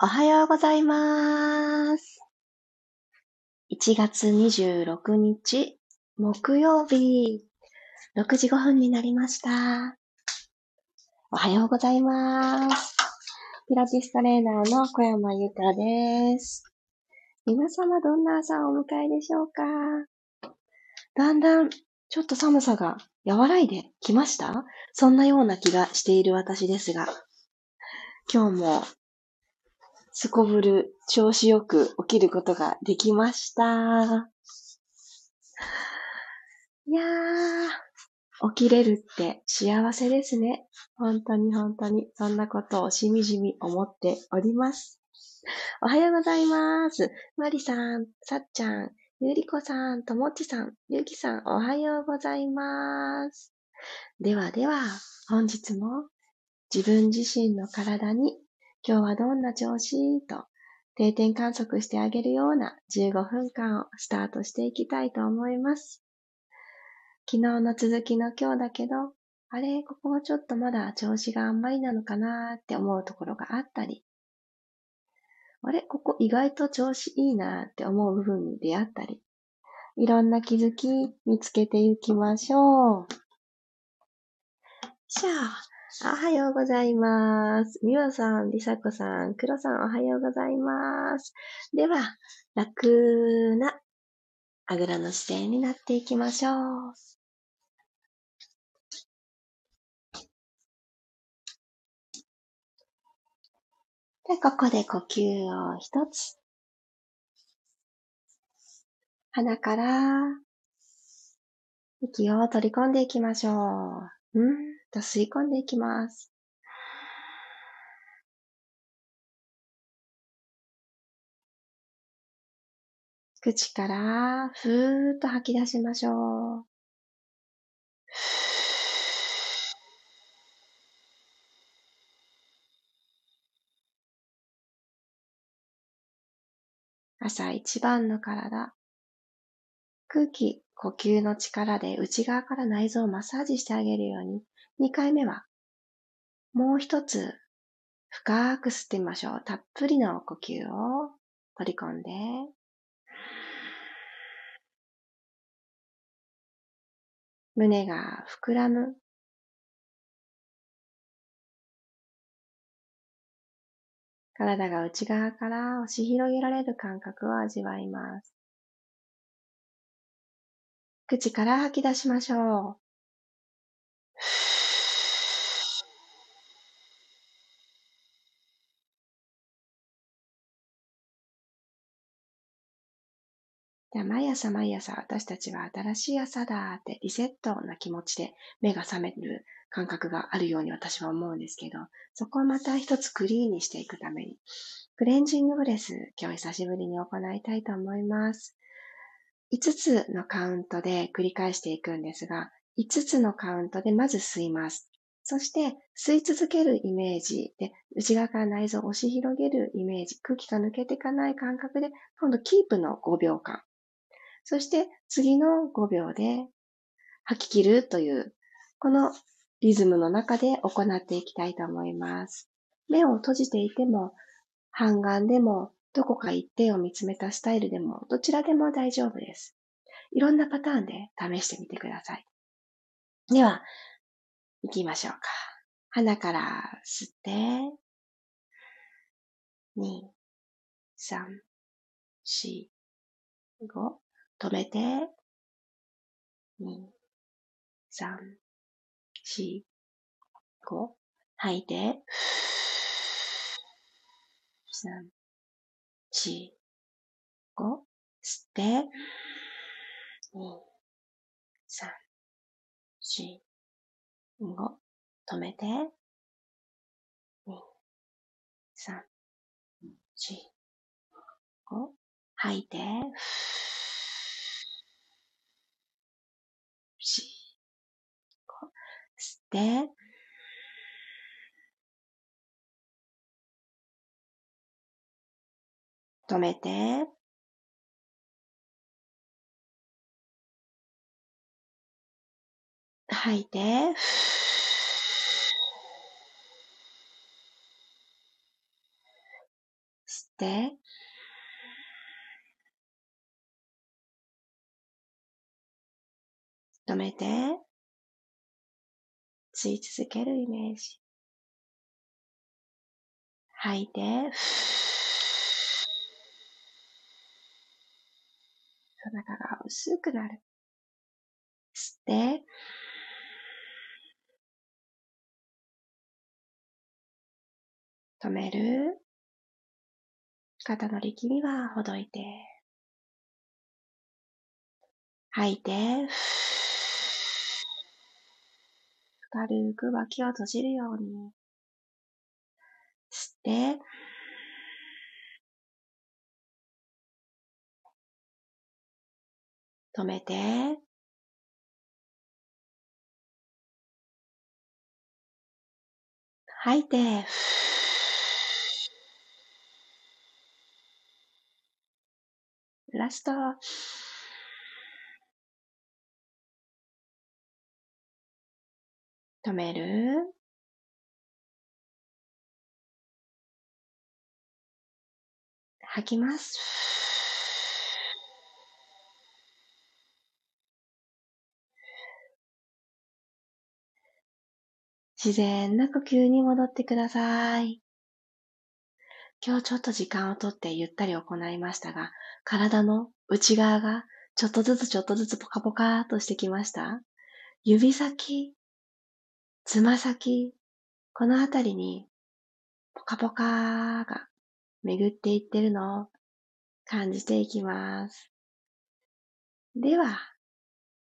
おはようございます。1月26日、木曜日、6時5分になりました。おはようございます。ピラティストレーナーの小山由かです。皆様どんな朝をお迎えでしょうか？だんだんちょっと寒さが和らいできました？そんなような気がしている私ですが、今日もすこぶる調子よく起きることができました。いやー、起きれるって幸せですね。本当に本当に、そんなことをしみじみ思っております。おはようございます。まりさん、さっちゃん、ゆりこさん、ともっちさん、ゆきさん、おはようございます。ではでは、本日も自分自身の体に今日はどんな調子？と定点観測してあげるような15分間をスタートしていきたいと思います。昨日の続きの今日だけど、あれ、ここはちょっとまだ調子があんまりなのかなって思うところがあったり、あれ、ここ意外と調子いいなって思う部分に出会ったり、いろんな気づき見つけていきましょう。しゃあ、おはようございます。みわさん、りさこさん、くろさん、おはようございます。では、楽なあぐらの姿勢になっていきましょう。で、ここで呼吸を一つ。鼻から息を取り込んでいきましょう。うんと吸い込んでいきます。口からふーっと吐き出しましょう。朝一番の体。空気、呼吸の力で内側から内臓をマッサージしてあげるように、2回目は、もう一つ、深く吸ってみましょう。たっぷりの呼吸を取り込んで、胸が膨らむ。体が内側から押し広げられる感覚を味わいます。口から吐き出しましょう。で毎朝毎朝私たちは新しい朝だってリセットな気持ちで目が覚める感覚があるように私は思うんですけど、そこをまた一つクリーンにしていくために、クレンジングブレス、今日久しぶりに行いたいと思います。5つのカウントで繰り返していくんですが、5つのカウントでまず吸います。そして吸い続けるイメージで内側から内臓を押し広げるイメージ、空気が抜けていかない感覚で今度キープの5秒間。そして次の5秒で吐き切るというこのリズムの中で行っていきたいと思います。目を閉じていても半眼でもどこか一点を見つめたスタイルでもどちらでも大丈夫です。いろんなパターンで試してみてください。では、行きましょうか。鼻から吸って、2、3、4、5、止めて、2、3、4、5、吐いて、3、4、5、吸って、2、3、4、5、止めて、2、3、4、5、吐いて、4、5、吸って、止めて、吐いて、吸って、止めて、吸い続けるイメージ。吐いて、背中が薄くなる。吸って、止める。肩の力みはほどいて。吐いて、軽く脇を閉じるように。吸って、止めて、吐いて、ラスト。止める？吐きます。自然な呼吸に戻ってください。今日ちょっと時間をとってゆったり行いましたが、体の内側がちょっとずつちょっとずつポカポカとしてきました？指先、つま先、このあたりにポカポカが巡っていってるのを感じていきます。では、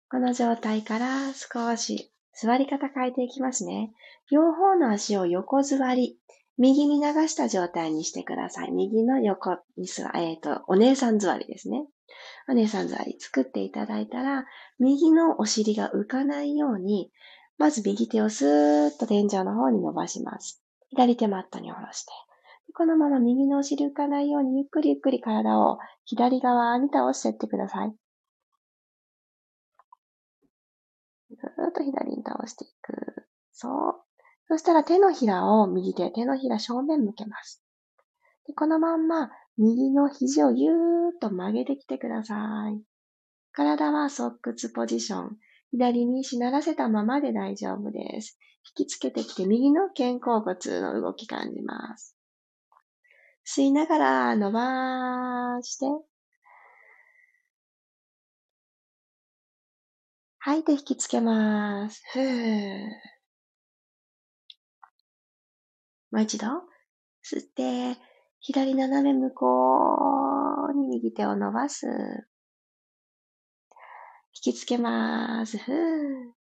この状態から少し座り方変えていきますね。両方の足を横座り、右に流した状態にしてください。右の横に座、えっ、ー、と、お姉さん座りですね。お姉さん座り作っていただいたら、右のお尻が浮かないように、まず右手をスーッと天井の方に伸ばします。左手マットに下ろして。このまま右のお尻浮かないようにゆっくりゆっくり体を左側に倒していってください。ずーっと左に倒していく。そう。そしたら手のひらを右手、手のひら正面向けます。でこのまんま右の肘をぎゅーっと曲げてきてください。体は側屈ポジション。左にしならせたままで大丈夫です。引きつけてきて右の肩甲骨の動き感じます。吸いながら伸ばして、吐いて引きつけます。ふー。もう一度、吸って、左斜め向こうに右手を伸ばす。引きつけます。ふー。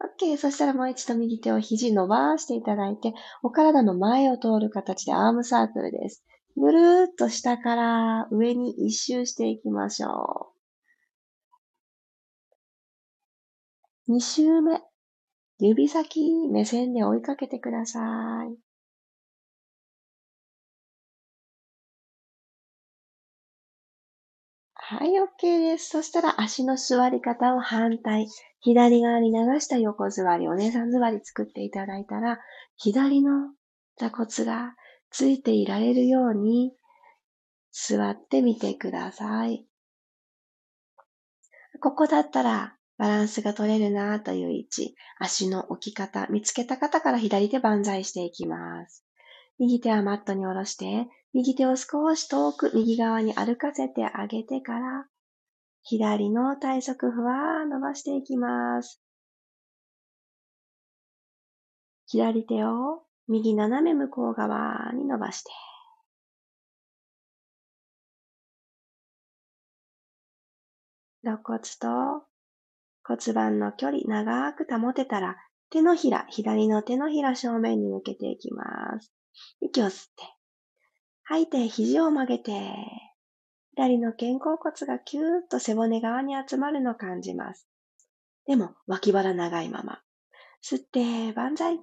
OK。そしたらもう一度右手を肘伸ばしていただいて、お体の前を通る形でアームサークルです。ぐるーっと下から上に一周していきましょう。二周目。指先、目線で追いかけてください。はい、OK です。そしたら足の座り方を反対。左側に流した横座り、お姉さん座り作っていただいたら、左の座骨がついていられるように座ってみてください。ここだったらバランスが取れるなという位置、足の置き方、見つけた方から左手万歳していきます。右手はマットに下ろして、右手を少し遠く右側に歩かせてあげてから、左の体側ふわー伸ばしていきます。左手を右斜め向こう側に伸ばして。肋骨と骨盤の距離長く保てたら手のひら、左の手のひら正面に向けていきます。息を吸って、吐いて肘を曲げて、左の肩甲骨がキューッと背骨側に集まるのを感じます。でも、脇腹長いまま。吸って、万歳。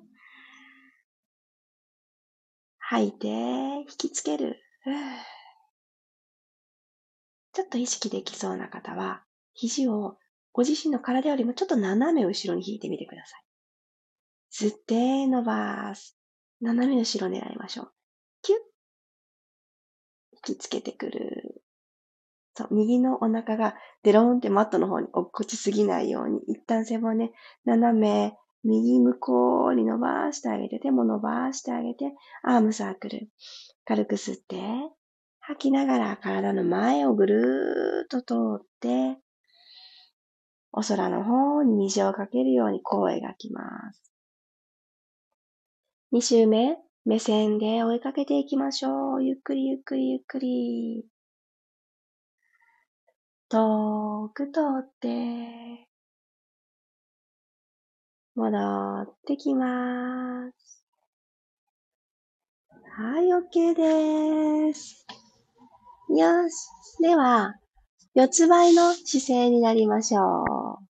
吐いて、引きつける。ちょっと意識できそうな方は、肘をご自身の体よりもちょっと斜め後ろに引いてみてください。吸って伸ばす。斜め後ろ狙いましょう。きつけてくる。そう、右のお腹がデローンってマットの方に落っこちすぎないように、一旦背骨、斜め、右向こうに伸ばしてあげて、手も伸ばしてあげて、アームサークル。軽く吸って、吐きながら体の前をぐるーっと通って、お空の方に虹をかけるように声がきます。二周目、目線で追いかけていきましょう。ゆっくりゆっくりゆっくり。遠く通って、戻ってきます。はい、OK です。よし。では、四つ倍の姿勢になりましょう。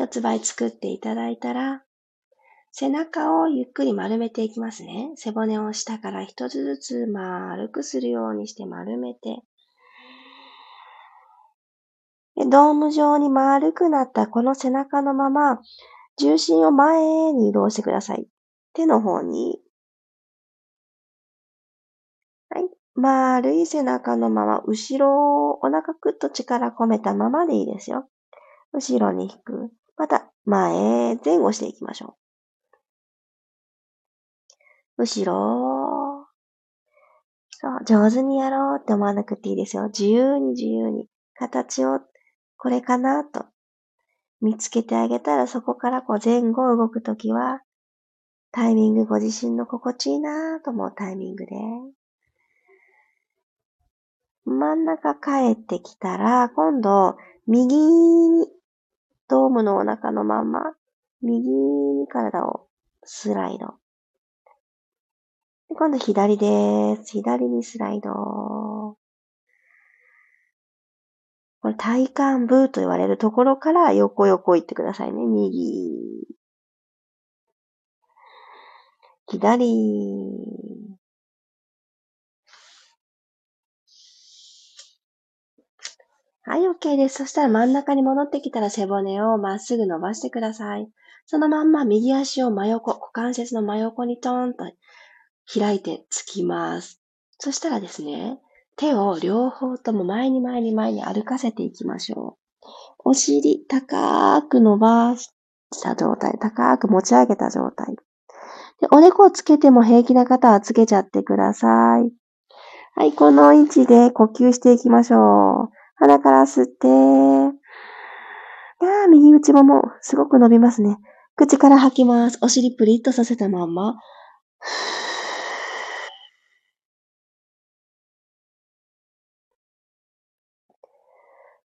四つ倍作っていただいたら、背中をゆっくり丸めていきますね。背骨を下から一つずつ丸くするようにして丸めて、でドーム状に丸くなったこの背中のまま、重心を前に移動してください。手の方に。はい。丸い背中のまま、後ろをお腹くっと力込めたままでいいですよ。後ろに引く。また、前へ、前後していきましょう。後ろ。そう、上手にやろうって思わなくていいですよ。自由に自由に。形を、これかなと見つけてあげたら、そこからこう前後動くときは、タイミング、ご自身の心地いいなと思うタイミングで。真ん中帰ってきたら、今度、右に、ドームのお腹のまんま、右に体をスライド。今度左です。左にスライド。これ体幹部と言われるところから横横行ってくださいね。右。左。はい、OK です。そしたら真ん中に戻ってきたら背骨をまっすぐ伸ばしてください。そのまんま右足を真横、股関節の真横にトーンと開いてつきます。そしたらですね、手を両方とも前に前に前に歩かせていきましょう。お尻高く伸ばした状態、高く持ち上げた状態。でおでこをつけても平気な方はつけちゃってください。はい、この位置で呼吸していきましょう。鼻から吸って、ああ右内ももすごく伸びますね。口から吐きます。お尻プリッとさせたまんま。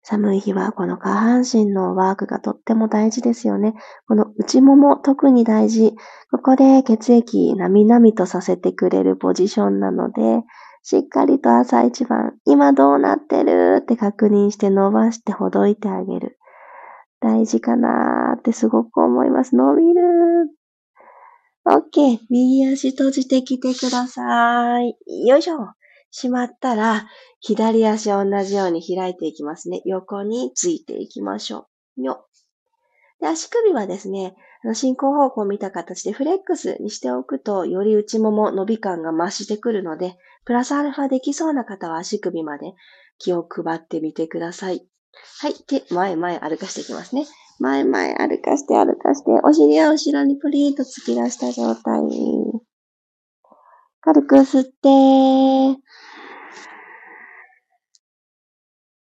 寒い日はこの下半身のワークがとっても大事ですよね。この内もも特に大事。ここで血液なみなみとさせてくれるポジションなので、しっかりと朝一番、今どうなってる？って確認して伸ばしてほどいてあげる。大事かなーってすごく思います。伸びるー OK。右足閉じてきてください。よいしょ。しまったら、左足同じように開いていきますね。横についていきましょう。よ。で足首はですね、進行方向を見た形でフレックスにしておくと、より内もも伸び感が増してくるので、プラスアルファできそうな方は足首まで気を配ってみてください。はい。で、前前歩かしていきますね。前前歩かして歩かして、お尻は後ろにプリーと突き出した状態。軽く吸って、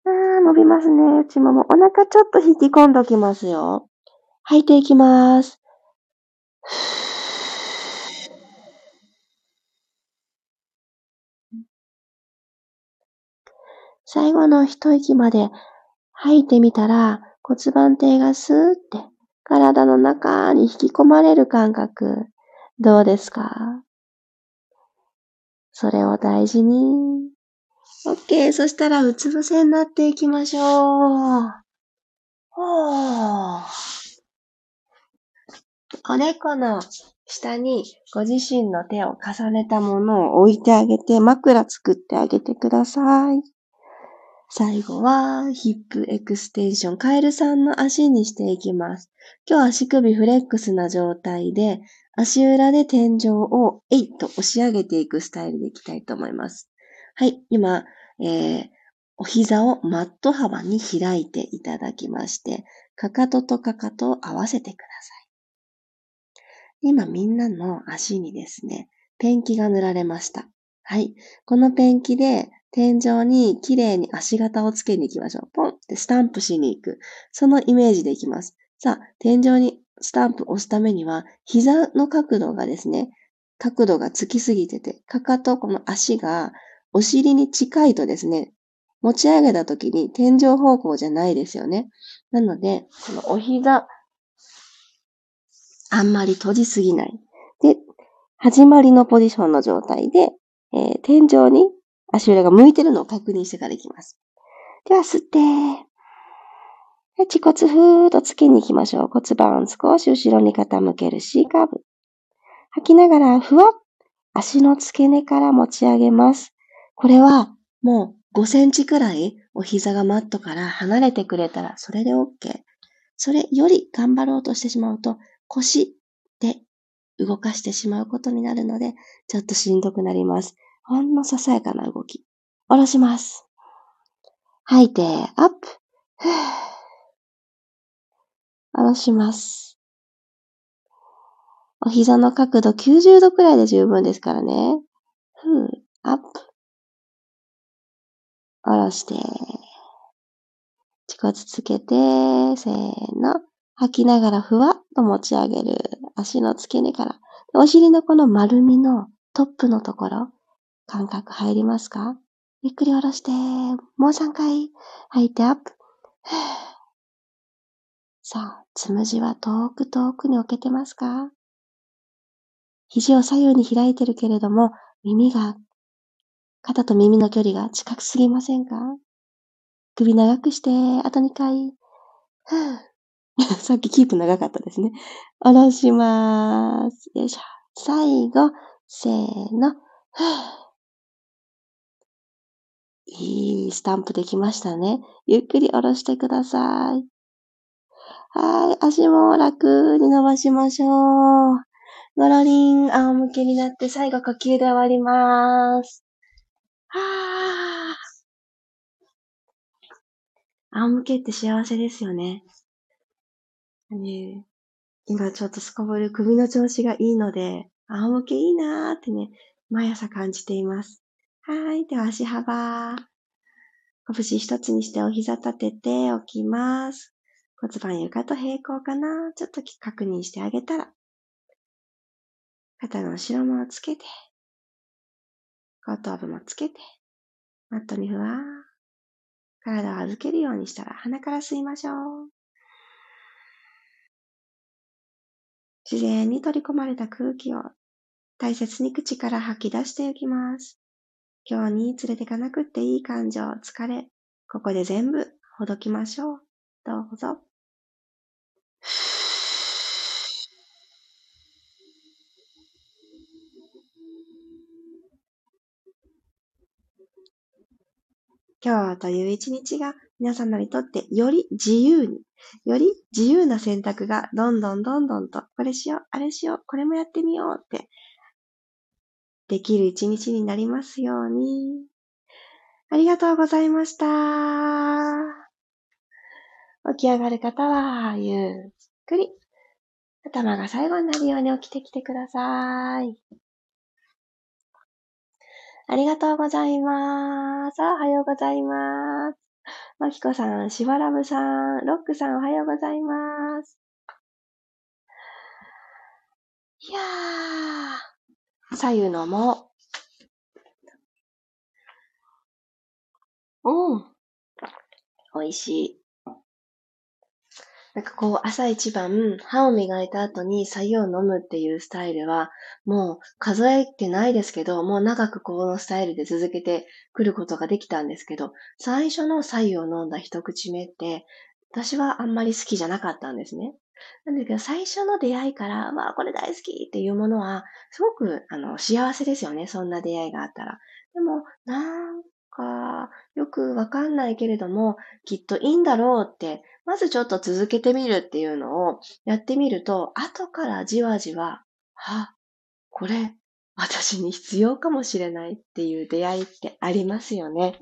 あー、伸びますね。内もも。お腹ちょっと引き込んどきますよ。吐いていきます。最後の一息まで吐いてみたら骨盤底がスーって体の中に引き込まれる感覚どうですか？それを大事に OK。そしたら、うつ伏せになっていきましょう。ほー。おでこの下にご自身の手を重ねたものを置いてあげて、枕作ってあげてください。最後は、ヒップエクステンション。カエルさんの足にしていきます。今日足首フレックスな状態で、足裏で天井をえいっと押し上げていくスタイルでいきたいと思います。はい、今、えー、お膝をマット幅に開いていただきまして、かかととかかとを合わせてください。今みんなの足にですね、ペンキが塗られました。はい。このペンキで天井に綺麗に足型をつけに行きましょう。ポンってスタンプしに行く。そのイメージでいきます。さあ、天井にスタンプ押すためには、膝の角度がですね、角度がつきすぎてて、かかと、この足がお尻に近いとですね、持ち上げた時に天井方向じゃないですよね。なので、このお膝、あんまり閉じすぎない。で、始まりのポジションの状態で、えー、天井に足裏が向いてるのを確認してからいきます。では、吸って、恥骨ふーっとつけに行きましょう。骨盤少し後ろに傾ける C カーブ。吐きながら、ふわっ、足の付け根から持ち上げます。これは、もう5センチくらいお膝がマットから離れてくれたら、それで OK。それより頑張ろうとしてしまうと、腰で動かしてしまうことになるので、ちょっとしんどくなります。ほんのささやかな動き。下ろします。吐いて、アップ。下ろします。お膝の角度90度くらいで十分ですからね。ふう、アップ。下ろして。恥骨つけて、せーの。吐きながらふわっと持ち上げる。足の付け根から。お尻のこの丸みのトップのところ。感覚入りますか？ゆっくり下ろして、もう3回吐いてアップ。さあ、つむじは遠く遠くに置けてますか？肘を左右に開いてるけれども、耳が、肩と耳の距離が近くすぎませんか？首長くして、あと2回。さっきキープ長かったですね。下ろしまーす。よいしょ。最後、せーの。いいスタンプできましたね。ゆっくり下ろしてください。はい。足も楽に伸ばしましょう。ゴロリン、仰向けになって最後呼吸で終わります。はぁ。仰向けって幸せですよね。ね今ちょっとすこぶる首の調子がいいので、仰向けいいなーってね、毎朝感じています。はい。では足幅。拳一つにしてお膝立てておきます。骨盤床と平行かなちょっと確認してあげたら。肩の後ろもつけて。後頭部もつけて。マットにふわー。体を預けるようにしたら鼻から吸いましょう。自然に取り込まれた空気を大切に口から吐き出していきます。今日に連れてかなくっていい感情、疲れ、ここで全部ほどきましょう。どうぞ。今日という一日が皆様にとってより自由に、より自由な選択がどんどんどんどんと、これしよう、あれしよう、これもやってみようってできる一日になりますように。ありがとうございました。起き上がる方は、ゆっくり。頭が最後になるように起きてきてください。ありがとうございます。おはようございます。まきこさん、しばらぶさん、ロックさん、おはようございます。いやー。左右のも。うん。美味しい。なんかこう、朝一番、歯を磨いた後に左右を飲むっていうスタイルは、もう数えてないですけど、もう長くこのスタイルで続けてくることができたんですけど、最初の左右を飲んだ一口目って、私はあんまり好きじゃなかったんですね。なんだけど、最初の出会いから、わあ、これ大好きっていうものは、すごく、あの、幸せですよね。そんな出会いがあったら。でも、なんか、よくわかんないけれども、きっといいんだろうって、まずちょっと続けてみるっていうのをやってみると、後からじわじわ、は、これ、私に必要かもしれないっていう出会いってありますよね。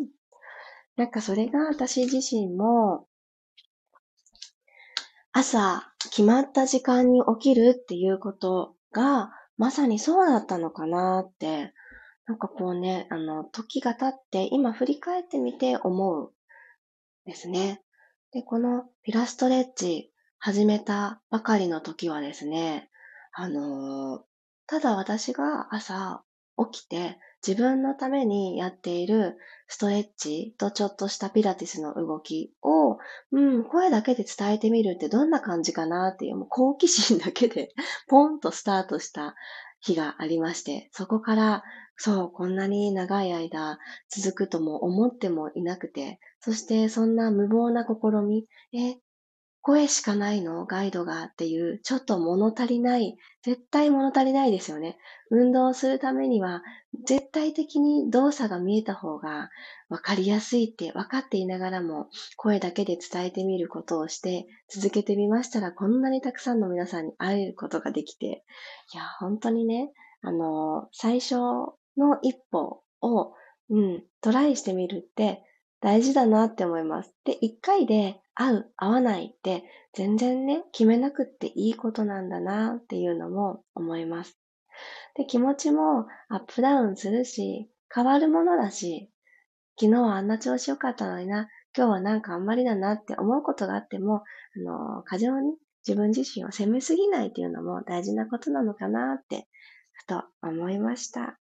なんかそれが私自身も、朝決まった時間に起きるっていうことが、まさにそうだったのかなって、なんかこうね、あの、時が経って今振り返ってみて思うですね。で、このピラストレッチ始めたばかりの時はですね、あのーただ私が朝起きて自分のためにやっているストレッチとちょっとしたピラティスの動きを、うん、声だけで伝えてみるってどんな感じかなっていうもう好奇心だけで ポンとスタートした日がありまして、そこから、そう、こんなに長い間続くとも思ってもいなくて、そしてそんな無謀な試み、え、声しかないの？ガイドがっていう、ちょっと物足りない、絶対物足りないですよね。運動するためには、絶対的に動作が見えた方が分かりやすいって分かっていながらも、声だけで伝えてみることをして、続けてみましたら、こんなにたくさんの皆さんに会えることができて、いや、本当にね、あの、最初の一歩を、うん、トライしてみるって、大事だなって思います。で、一回で合う、合わないって全然ね、決めなくっていいことなんだなっていうのも思います。で、気持ちもアップダウンするし、変わるものだし、昨日はあんな調子良かったのにな、今日はなんかあんまりだなって思うことがあっても、あの、過剰に自分自身を責めすぎないっていうのも大事なことなのかなって、ふと思いました。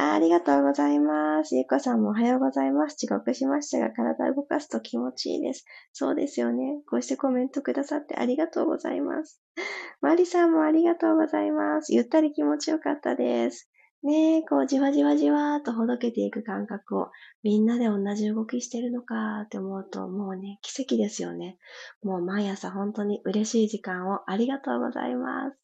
あありがとうございます。ゆこさんもおはようございます。遅刻しましたが、体を動かすと気持ちいいです。そうですよね。こうしてコメントくださってありがとうございます。マリさんもありがとうございます。ゆったり気持ちよかったです。ねえ、こうじわじわじわーとほどけていく感覚をみんなで同じ動きしてるのかって思うともうね、奇跡ですよね。もう毎朝本当に嬉しい時間をありがとうございます。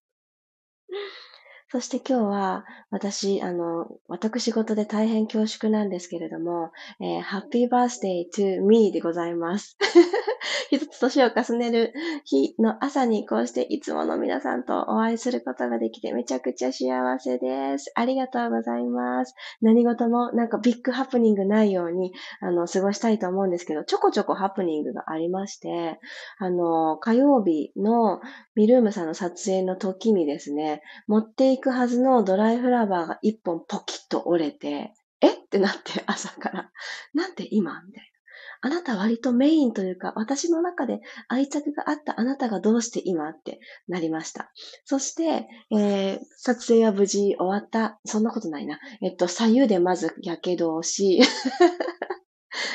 そして今日は、私、あの、私事で大変恐縮なんですけれども、えー、Happy Birthday to me でございます。一つ年を重ねる日の朝にこうしていつもの皆さんとお会いすることができてめちゃくちゃ幸せです。ありがとうございます。何事もなんかビッグハプニングないように、あの、過ごしたいと思うんですけど、ちょこちょこハプニングがありまして、あの、火曜日のミルームさんの撮影の時にですね、持っていくくはずのドライフラワーが一本ポキッと折れて、え？ってなって朝から。なんで今？みたいな。あなた割とメインというか、私の中で愛着があったあなたがどうして今？ってなりました。そして、えー、撮影は無事終わった。そんなことないな。えっと、左右でまず火傷をし、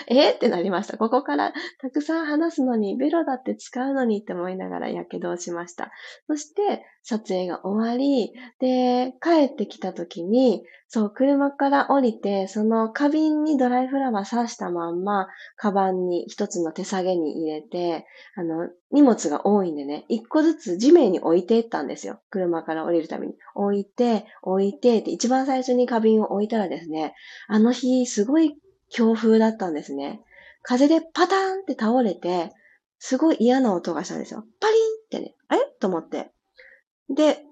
えってなりました。ここからたくさん話すのに、ベロだって使うのにって思いながら火傷をしました。そして、撮影が終わり、で、帰ってきた時に、そう、車から降りて、その花瓶にドライフラワー刺したまんま、カバンに一つの手下げに入れて、あの、荷物が多いんでね、一個ずつ地面に置いていったんですよ。車から降りるために。置いて、置いて、で、一番最初に花瓶を置いたらですね、あの日、すごい強風だったんですね。風でパターンって倒れて、すごい嫌な音がしたんですよ。パリンってね、あれ？と思って。で、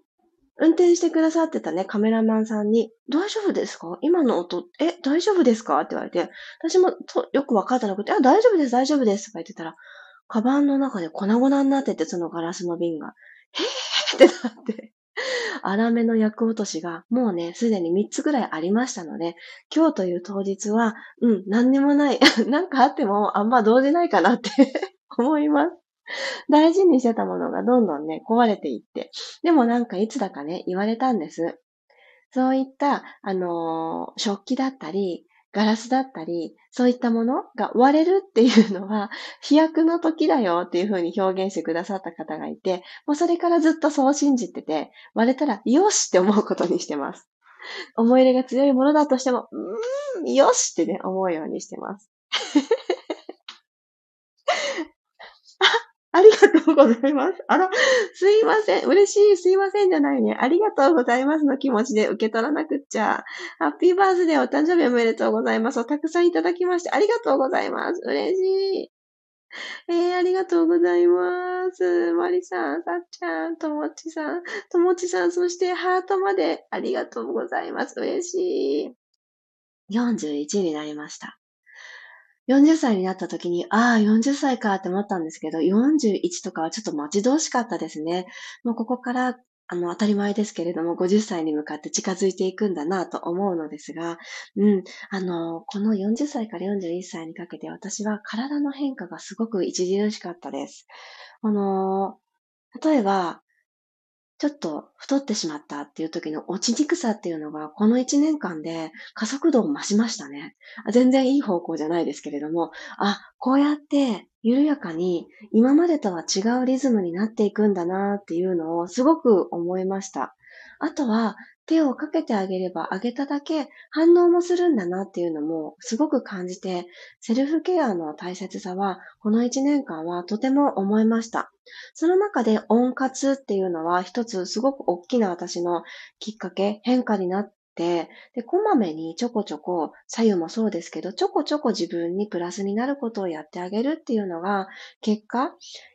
運転してくださってたね、カメラマンさんに、大丈夫ですか？今の音、え、大丈夫ですか？って言われて、私もとよくわかったのくて、あ、大丈夫です、大丈夫ですとか言ってたら、カバンの中で粉々になってて、そのガラスの瓶が、へーってなって、粗めの役落としがもうね、すでに3つぐらいありましたので、今日という当日は、うん、何にもない。なんかあってもあんま動じないかなって 思います。大事にしてたものがどんどんね、壊れていって。でもなんかいつだかね、言われたんです。そういった、あのー、食器だったり、ガラスだったり、そういったものが割れるっていうのは、飛躍の時だよっていうふうに表現してくださった方がいて、もうそれからずっとそう信じてて、割れたらよしって思うことにしてます。思い入れが強いものだとしても、うーん、よしってね、思うようにしてます。あ、りがとうございます。あら、すいません。嬉しい。すいませんじゃないね。ありがとうございますの気持ちで受け取らなくっちゃ。ハッピーバースデーお誕生日おめでとうございます。たくさんいただきましてありがとうございます。嬉しい。えー、ありがとうございます。マリさん、さっちゃん、ともちさん、ともちさん、そしてハートまでありがとうございます。嬉しい。41になりました。40歳になった時に、ああ、40歳かって思ったんですけど、41とかはちょっと待ち遠しかったですね。もうここからあの、当たり前ですけれども、50歳に向かって近づいていくんだなと思うのですが、うん、あの、この40歳から41歳にかけて私は体の変化がすごく著しかったです。あの、例えば、ちょっと太ってしまったっていう時の落ちにくさっていうのが、この1年間で加速度を増しましたね。全然いい方向じゃないですけれども、あ、こうやって緩やかに今までとは違うリズムになっていくんだなっていうのをすごく思いました。あとは、手をかけてあげればあげただけ反応もするんだなっていうのもすごく感じて、セルフケアの大切さはこの1年間はとても思いました。その中で温活っていうのは一つすごく大きな私のきっかけ、変化になって、で、こまめにちょこちょこ、左右もそうですけど、ちょこちょこ自分にプラスになることをやってあげるっていうのが、結果、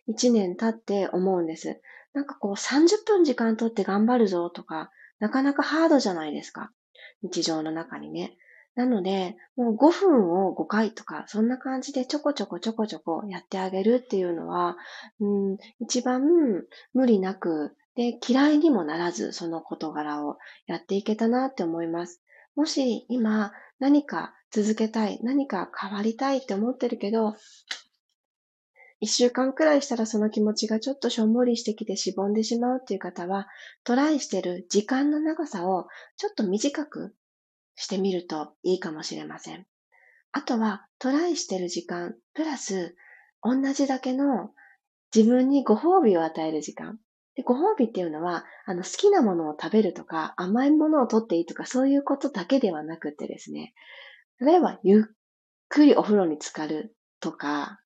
1年経って思うんです。なんかこう30分時間とって頑張るぞとか、なかなかハードじゃないですか。日常の中にね。なので、もう5分を5回とか、そんな感じでちょこちょこちょこちょこやってあげるっていうのは、うん、一番無理なく、で、嫌いにもならず、その事柄をやっていけたなって思います。もし今何か続けたい、何か変わりたいって思ってるけど、一週間くらいしたらその気持ちがちょっとしょんぼりしてきてしぼんでしまうっていう方は、トライしてる時間の長さをちょっと短くしてみるといいかもしれません。あとは、トライしてる時間、プラス、同じだけの自分にご褒美を与える時間。でご褒美っていうのは、あの、好きなものを食べるとか、甘いものを取っていいとか、そういうことだけではなくてですね、例えば、ゆっくりお風呂に浸かるとか、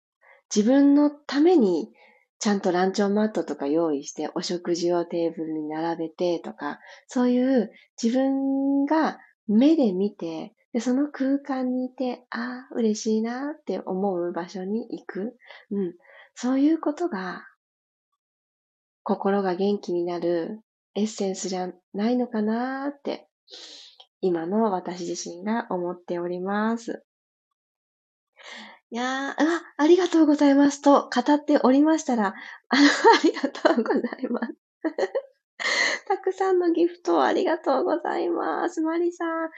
自分のためにちゃんとランチョンマットとか用意してお食事をテーブルに並べてとか、そういう自分が目で見て、でその空間にいて、ああ、嬉しいなって思う場所に行く。うん。そういうことが、心が元気になるエッセンスじゃないのかなって、今の私自身が思っております。いや、あ、ありがとうございますと語っておりましたら、あの、ありがとうございます。たくさんのギフトをありがとうございます。マリさん。あ、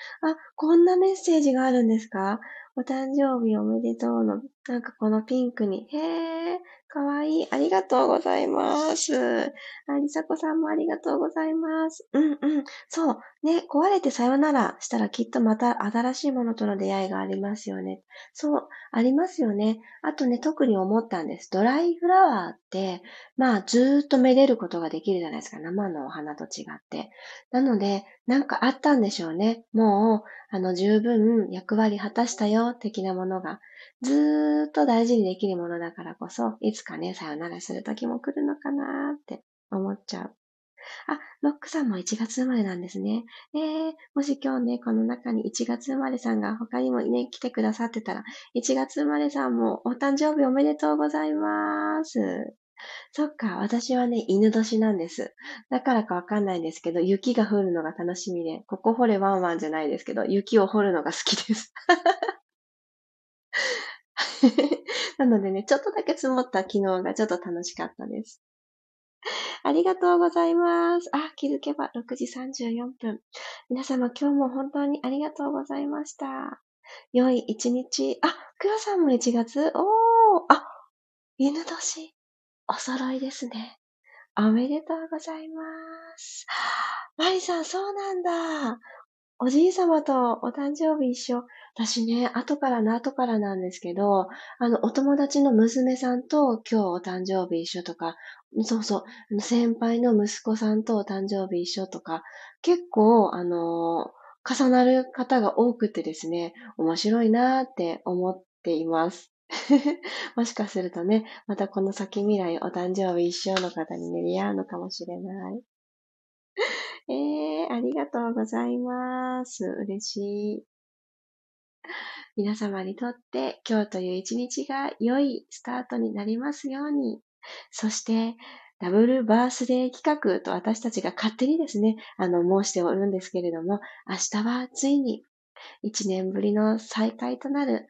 こんなメッセージがあるんですか？お誕生日おめでとうの、なんかこのピンクに。へえ、かわいい。ありがとうございます。あ、りさこさんもありがとうございます。うんうん。そう。ね、壊れてさよならしたらきっとまた新しいものとの出会いがありますよね。そう、ありますよね。あとね、特に思ったんです。ドライフラワーって、まあ、ずーっとめでることができるじゃないですか。生のお花と違って。なので、なんかあったんでしょうね。もう、あの、十分役割果たしたよ、的なものが。ずーっと大事にできるものだからこそ、いつかね、さよならする時も来るのかなって思っちゃう。あ、ロックさんも1月生まれなんですね。えー、もし今日ね、この中に1月生まれさんが他にもね、来てくださってたら、1月生まれさんもお誕生日おめでとうございます。そっか、私はね、犬年なんです。だからかわかんないんですけど、雪が降るのが楽しみで、ここ掘れワンワンじゃないですけど、雪を掘るのが好きです。なのでね、ちょっとだけ積もった昨日がちょっと楽しかったです。ありがとうございます。あ、気づけば6時34分。皆様今日も本当にありがとうございました。良い一日。あ、くらさんも1月？おー、あ、犬年。お揃いですね。おめでとうございます。マリさん、そうなんだ。おじい様とお誕生日一緒。私ね、後からの後からなんですけど、あの、お友達の娘さんと今日お誕生日一緒とか、そうそう、先輩の息子さんとお誕生日一緒とか、結構、あの重なる方が多くてですね、面白いなーって思っています。もしかするとね、またこの先未来お誕生日一生の方にね、出会うのかもしれない。えー、ありがとうございます。嬉しい。皆様にとって今日という一日が良いスタートになりますように。そして、ダブルバースデー企画と私たちが勝手にですね、あの、申しておるんですけれども、明日はついに1年ぶりの再会となる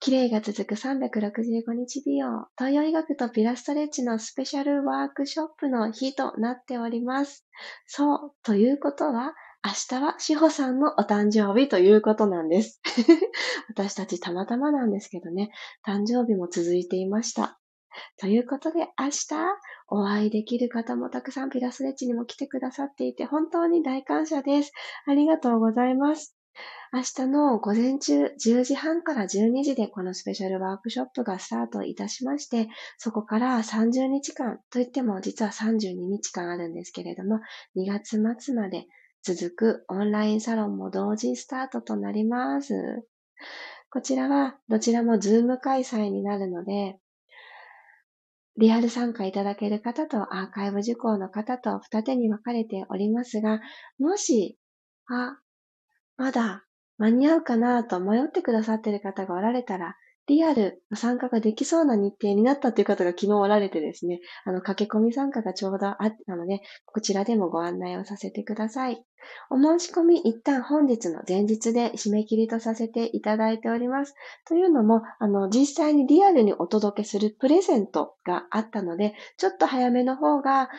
綺麗が続く365日美容、東洋医学とピラストレッチのスペシャルワークショップの日となっております。そう、ということは、明日はしほさんのお誕生日ということなんです。私たちたまたまなんですけどね、誕生日も続いていました。ということで、明日お会いできる方もたくさんピラストレッチにも来てくださっていて、本当に大感謝です。ありがとうございます。明日の午前中10時半から12時でこのスペシャルワークショップがスタートいたしまして、そこから30日間といっても実は32日間あるんですけれども、2月末まで続くオンラインサロンも同時スタートとなります。こちらはどちらもズーム開催になるので、リアル参加いただける方とアーカイブ受講の方と二手に分かれておりますが、もし、あ、まだ間に合うかなと迷ってくださっている方がおられたら、リアルの参加ができそうな日程になったという方が昨日おられてですね、あの、駆け込み参加がちょうどあったので、こちらでもご案内をさせてください。お申し込み一旦本日の前日で締め切りとさせていただいております。というのも、あの、実際にリアルにお届けするプレゼントがあったので、ちょっと早めの方が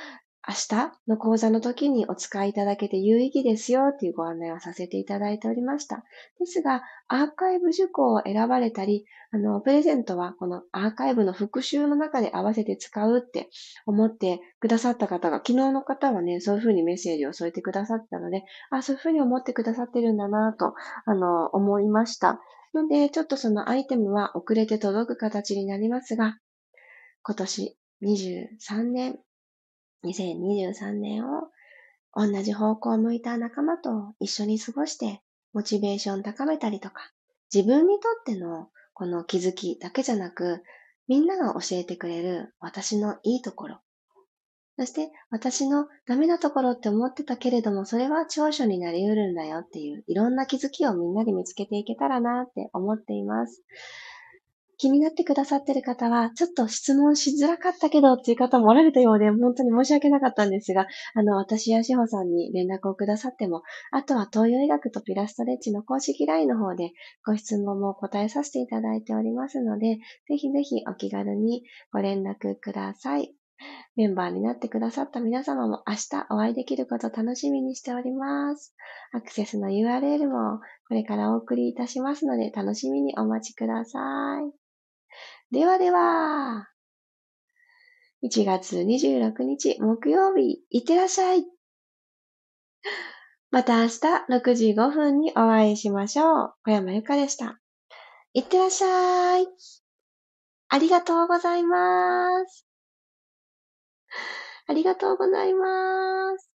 明日の講座の時にお使いいただけて有意義ですよっていうご案内をさせていただいておりました。ですが、アーカイブ受講を選ばれたり、あの、プレゼントはこのアーカイブの復習の中で合わせて使うって思ってくださった方が、昨日の方はね、そういうふうにメッセージを添えてくださったので、あ、そういうふうに思ってくださってるんだなと、あの、思いました。ので、ちょっとそのアイテムは遅れて届く形になりますが、今年23年2023年を同じ方向を向いた仲間と一緒に過ごして、モチベーション高めたりとか、自分にとってのこの気づきだけじゃなく、みんなが教えてくれる私のいいところ。そして私のダメなところって思ってたけれども、それは長所になり得るんだよっていういろんな気づきをみんなで見つけていけたらなって思っています。気になってくださってる方は、ちょっと質問しづらかったけどっていう方もおられたようで、本当に申し訳なかったんですが、あの、私や志保さんに連絡をくださっても、あとは東洋医学とピラストレッチの公式 LINE の方でご質問も答えさせていただいておりますので、ぜひぜひお気軽にご連絡ください。メンバーになってくださった皆様も明日お会いできること楽しみにしております。アクセスの URL もこれからお送りいたしますので楽しみにお待ちください。ではでは、1月26日木曜日、いってらっしゃい。また明日6時5分にお会いしましょう。小山由かでした。いってらっしゃい。ありがとうございます。ありがとうございます。